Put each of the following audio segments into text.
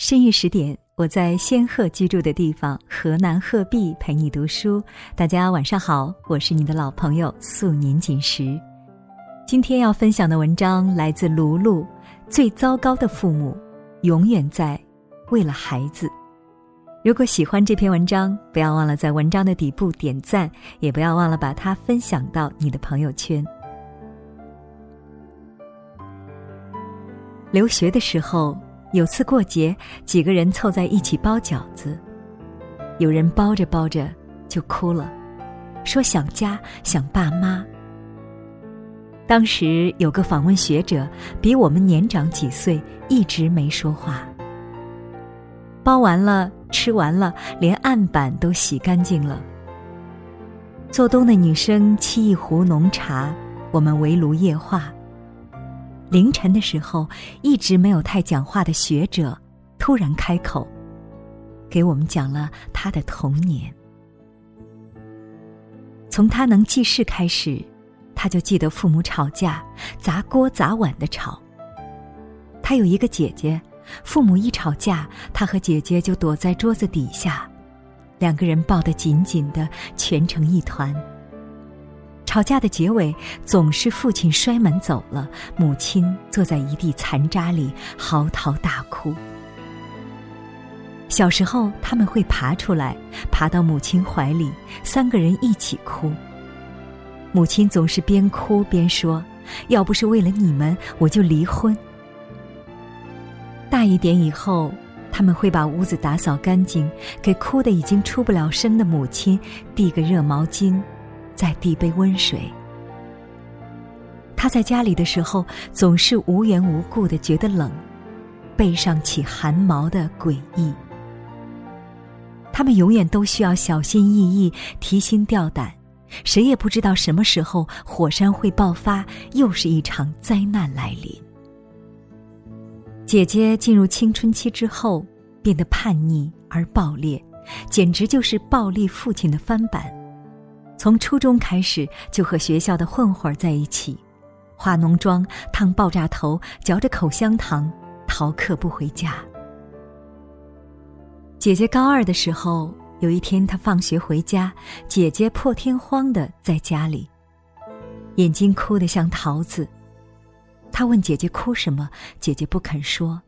深夜十点，我在仙鹤居住的地方河南鹤壁陪你读书。大家晚上好，我是你的老朋友素年锦时。今天要分享的文章来自卢卢。最糟糕的父母，永远在为了孩子。如果喜欢这篇文章，不要忘了在文章的底部点赞，也不要忘了把它分享到你的朋友圈。留学的时候。有次过节，几个人凑在一起包饺子，有人包着包着就哭了，说想家想爸妈。当时有个访问学者，比我们年长几岁，一直没说话。包完了，吃完了，连案板都洗干净了。做东的女生沏一壶浓茶，我们围炉夜话。凌晨的时候，一直没有太讲话的学者突然开口，给我们讲了他的童年。从他能记事开始，他就记得父母吵架，砸锅砸碗的吵。他有一个姐姐，父母一吵架，他和姐姐就躲在桌子底下，两个人抱得紧紧的，蜷成一团。吵架的结尾总是父亲摔门走了，母亲坐在一地残渣里嚎啕大哭。小时候他们会爬出来，爬到母亲怀里，三个人一起哭。母亲总是边哭边说：“要不是为了你们，我就离婚。”大一点以后，他们会把屋子打扫干净，给哭得已经出不了声的母亲递个热毛巾。再递杯温水。他在家里的时候，总是无缘无故的觉得冷，背上起汗毛的诡异。他们永远都需要小心翼翼、提心吊胆，谁也不知道什么时候火山会爆发，又是一场灾难来临。姐姐进入青春期之后，变得叛逆而暴烈，简直就是暴力父亲的翻版。从初中开始就和学校的混混在一起，化浓妆、烫爆炸头、嚼着口香糖，逃课不回家。姐姐高二的时候，有一天她放学回家，姐姐破天荒的在家里，眼睛哭得像桃子。她问姐姐哭什么，姐姐不肯说。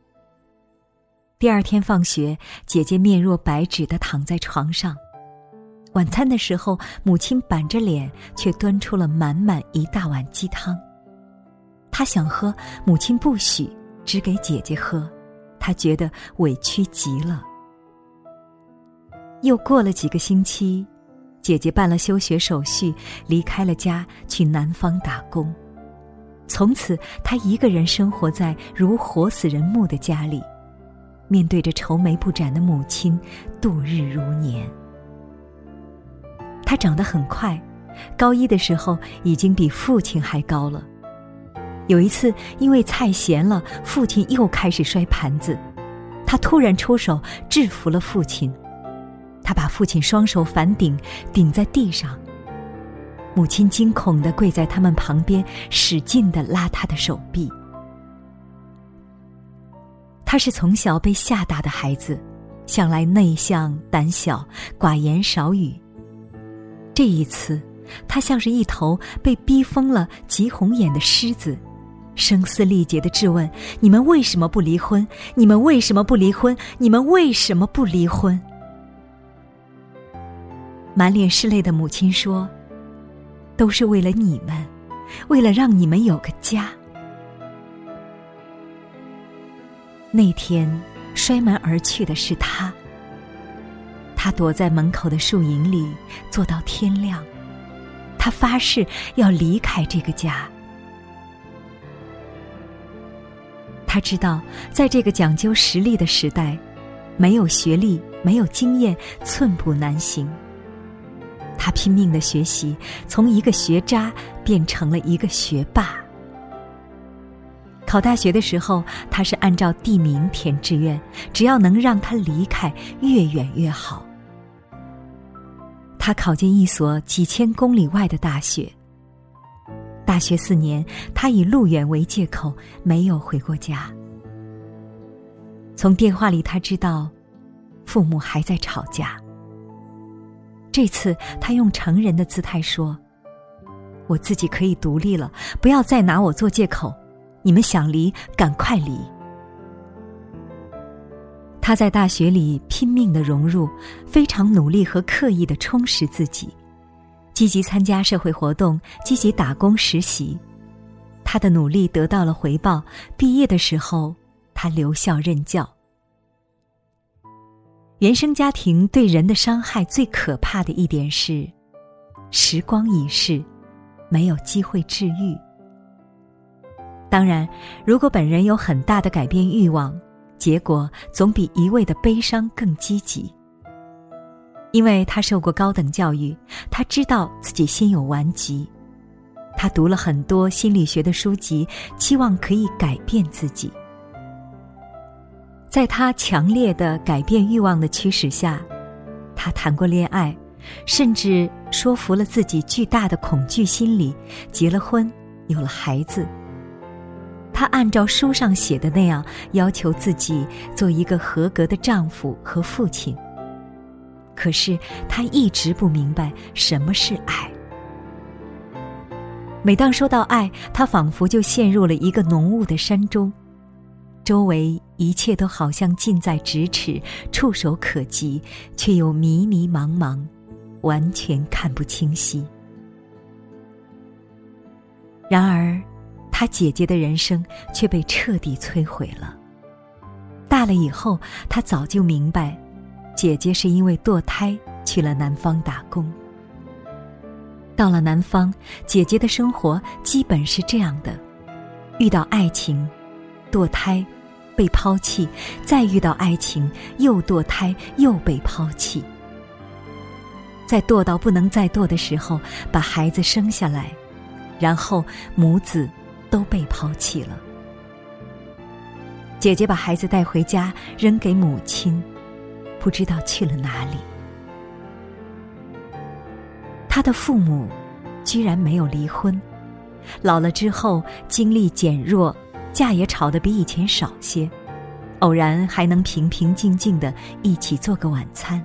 第二天放学，姐姐面若白纸的躺在床上。晚餐的时候，母亲板着脸，却端出了满满一大碗鸡汤。他想喝，母亲不许，只给姐姐喝。他觉得委屈极了。又过了几个星期，姐姐办了休学手续，离开了家，去南方打工。从此，她一个人生活在如活死人墓的家里，面对着愁眉不展的母亲，度日如年。他长得很快，高一的时候已经比父亲还高了。有一次，因为菜咸了，父亲又开始摔盘子，他突然出手制服了父亲。他把父亲双手反顶，顶在地上。母亲惊恐的跪在他们旁边，使劲的拉他的手臂。他是从小被吓大的孩子，向来内向胆小，寡言少语。这一次，他像是一头被逼疯了、急红眼的狮子，声嘶力竭的质问：“你们为什么不离婚？你们为什么不离婚？你们为什么不离婚？”满脸是泪的母亲说：“都是为了你们，为了让你们有个家。”那天，摔门而去的是他。他躲在门口的树影里，坐到天亮。他发誓要离开这个家。他知道，在这个讲究实力的时代，没有学历、没有经验，寸步难行。他拼命的学习，从一个学渣变成了一个学霸。考大学的时候，他是按照地名填志愿，只要能让他离开，越远越好。他考进一所几千公里外的大学。大学四年，他以路远为借口没有回过家。从电话里，他知道父母还在吵架。这次，他用成人的姿态说：“我自己可以独立了，不要再拿我做借口。你们想离，赶快离。”他在大学里拼命的融入，非常努力和刻意的充实自己，积极参加社会活动，积极打工实习。他的努力得到了回报，毕业的时候，他留校任教。原生家庭对人的伤害最可怕的一点是，时光已逝，没有机会治愈。当然，如果本人有很大的改变欲望。结果总比一味的悲伤更积极，因为他受过高等教育，他知道自己心有顽疾，他读了很多心理学的书籍，期望可以改变自己。在他强烈的改变欲望的驱使下，他谈过恋爱，甚至说服了自己巨大的恐惧心理，结了婚，有了孩子。他按照书上写的那样要求自己做一个合格的丈夫和父亲。可是他一直不明白什么是爱。每当说到爱，他仿佛就陷入了一个浓雾的山中，周围一切都好像近在咫尺、触手可及，却又迷迷茫茫，完全看不清晰。然而。他姐姐的人生却被彻底摧毁了。大了以后，他早就明白，姐姐是因为堕胎去了南方打工。到了南方，姐姐的生活基本是这样的：遇到爱情，堕胎，被抛弃；再遇到爱情，又堕胎，又被抛弃。在堕到不能再堕的时候，把孩子生下来，然后母子。都被抛弃了。姐姐把孩子带回家，扔给母亲，不知道去了哪里。他的父母居然没有离婚，老了之后精力减弱，架也吵得比以前少些，偶然还能平平静静的一起做个晚餐。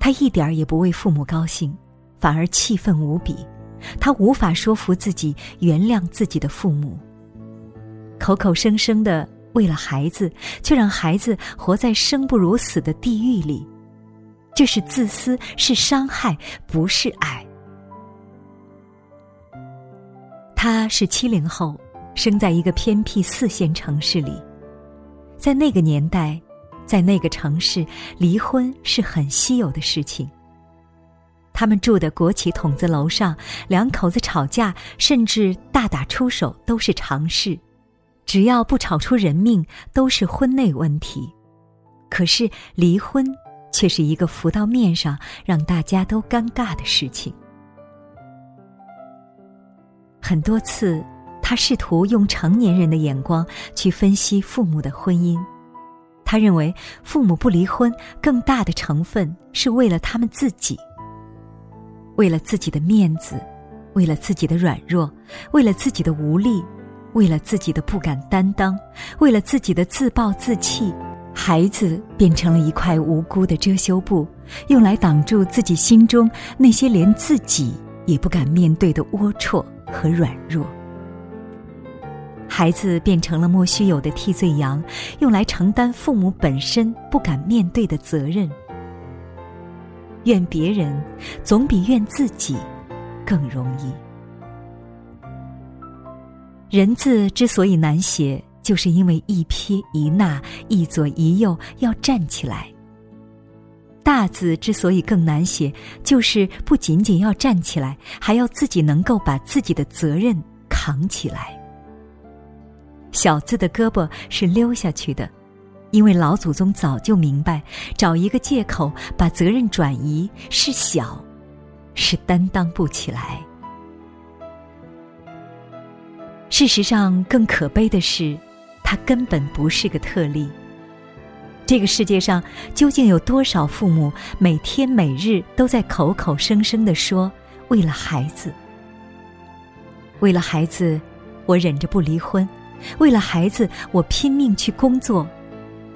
他一点儿也不为父母高兴，反而气愤无比。他无法说服自己原谅自己的父母，口口声声的为了孩子，却让孩子活在生不如死的地狱里，这是自私，是伤害，不是爱。他是七零后，生在一个偏僻四线城市里，在那个年代，在那个城市，离婚是很稀有的事情。他们住的国企筒子楼上，两口子吵架甚至大打出手都是常事，只要不吵出人命，都是婚内问题。可是离婚却是一个浮到面上让大家都尴尬的事情。很多次，他试图用成年人的眼光去分析父母的婚姻，他认为父母不离婚，更大的成分是为了他们自己。为了自己的面子，为了自己的软弱，为了自己的无力，为了自己的不敢担当，为了自己的自暴自弃，孩子变成了一块无辜的遮羞布，用来挡住自己心中那些连自己也不敢面对的龌龊和软弱。孩子变成了莫须有的替罪羊，用来承担父母本身不敢面对的责任。怨别人，总比怨自己更容易。人字之所以难写，就是因为一撇一捺、一左一右要站起来。大字之所以更难写，就是不仅仅要站起来，还要自己能够把自己的责任扛起来。小字的胳膊是溜下去的。因为老祖宗早就明白，找一个借口把责任转移是小，是担当不起来。事实上，更可悲的是，他根本不是个特例。这个世界上究竟有多少父母每天每日都在口口声声的说为了孩子，为了孩子，我忍着不离婚，为了孩子，我拼命去工作；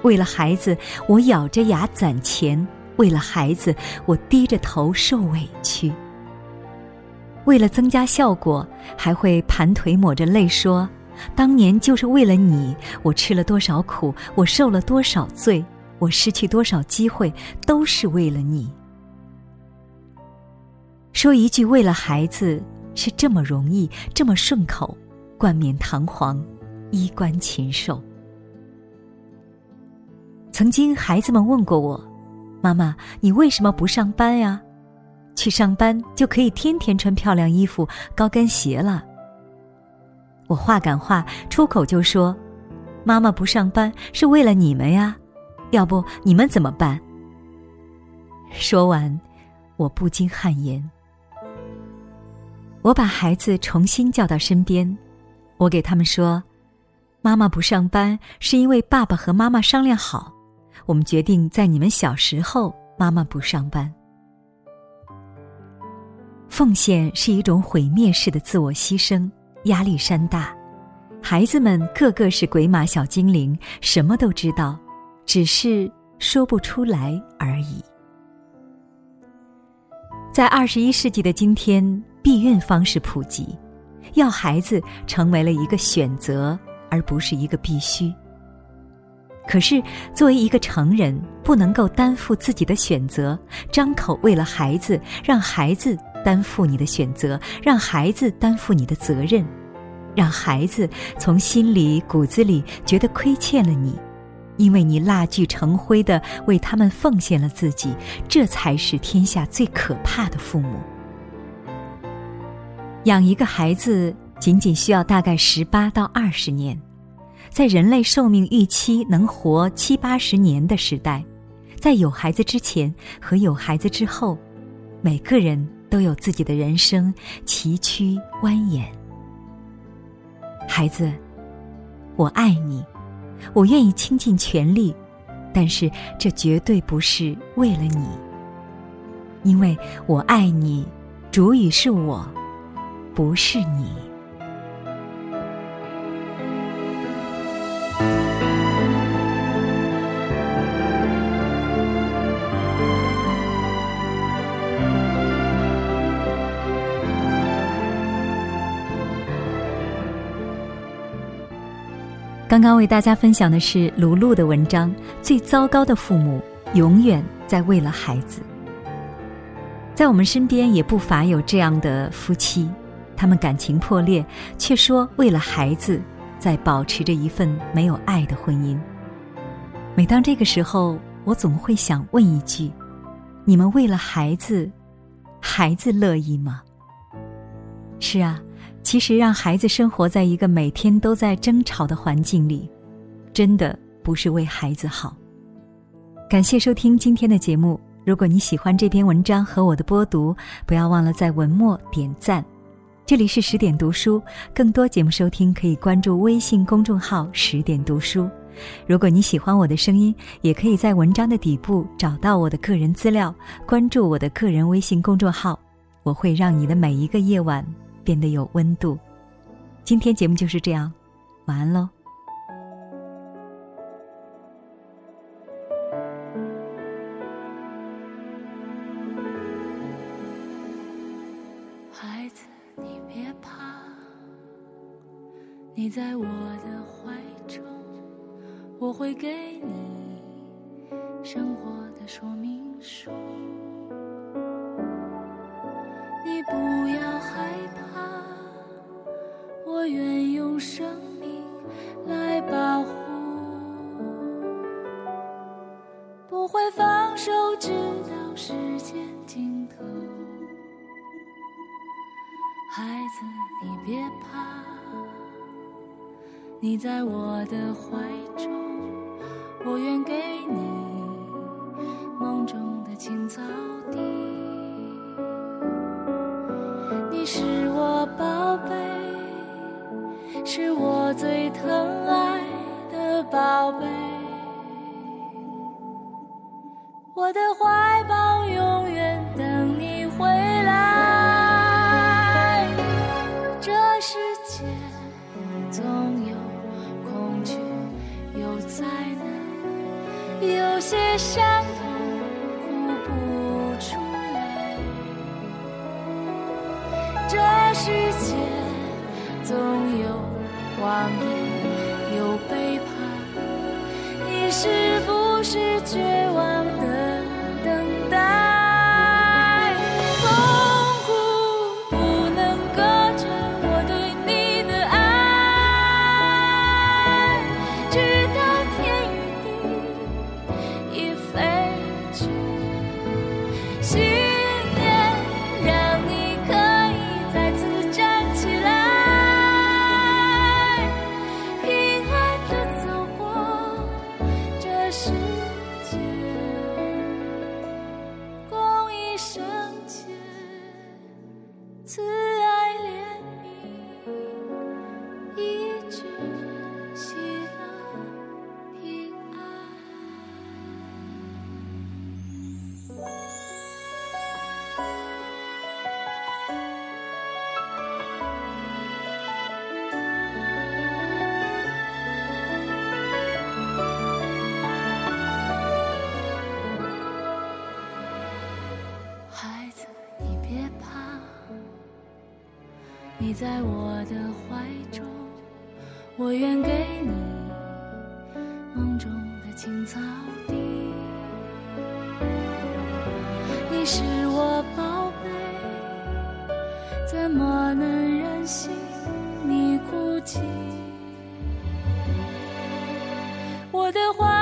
为了孩子，我咬着牙攒钱；为了孩子，我低着头受委屈。为了增加效果，还会盘腿抹着泪说：“当年就是为了你，我吃了多少苦，我受了多少罪，我失去多少机会，都是为了你。”说一句“为了孩子”是这么容易，这么顺口，冠冕堂皇，衣冠禽兽。曾经，孩子们问过我：“妈妈，你为什么不上班呀？”去上班就可以天天穿漂亮衣服、高跟鞋了。我话赶话，出口就说：“妈妈不上班是为了你们呀，要不你们怎么办？”说完，我不禁汗颜。我把孩子重新叫到身边，我给他们说：“妈妈不上班是因为爸爸和妈妈商量好，我们决定在你们小时候，妈妈不上班。”奉献是一种毁灭式的自我牺牲，压力山大。孩子们个个是鬼马小精灵，什么都知道，只是说不出来而已。在二十一世纪的今天，避孕方式普及，要孩子成为了一个选择，而不是一个必须。可是，作为一个成人，不能够担负自己的选择，张口为了孩子，让孩子。担负你的选择，让孩子担负你的责任，让孩子从心里骨子里觉得亏欠了你，因为你蜡炬成灰的为他们奉献了自己，这才是天下最可怕的父母。养一个孩子仅仅需要大概十八到二十年，在人类寿命预期能活七八十年的时代，在有孩子之前和有孩子之后，每个人。都有自己的人生崎岖蜿蜒。孩子，我爱你，我愿意倾尽全力，但是这绝对不是为了你，因为我爱你，主语是我，不是你。刚刚为大家分享的是卢璐的文章《最糟糕的父母永远在为了孩子》。在我们身边也不乏有这样的夫妻，他们感情破裂，却说为了孩子，在保持着一份没有爱的婚姻。每当这个时候，我总会想问一句：你们为了孩子，孩子乐意吗？是啊。其实，让孩子生活在一个每天都在争吵的环境里，真的不是为孩子好。感谢收听今天的节目。如果你喜欢这篇文章和我的播读，不要忘了在文末点赞。这里是十点读书，更多节目收听可以关注微信公众号“十点读书”。如果你喜欢我的声音，也可以在文章的底部找到我的个人资料，关注我的个人微信公众号，我会让你的每一个夜晚。变得有温度。今天节目就是这样，晚安喽。孩子，你别怕，你在我的怀中，我会给你生活的说明书。孩子，你别怕，你在我的怀中，我愿给你梦中的青草地。你是我宝贝，是我最疼爱的宝贝，我的怀抱有些伤在我的怀中，我愿给你梦中的青草地。你是我宝贝，怎么能忍心你哭泣？我的怀。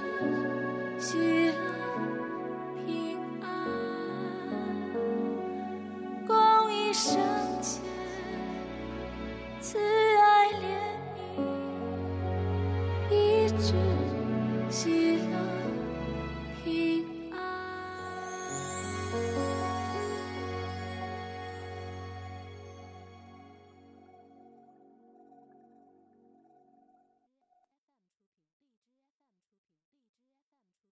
Peace.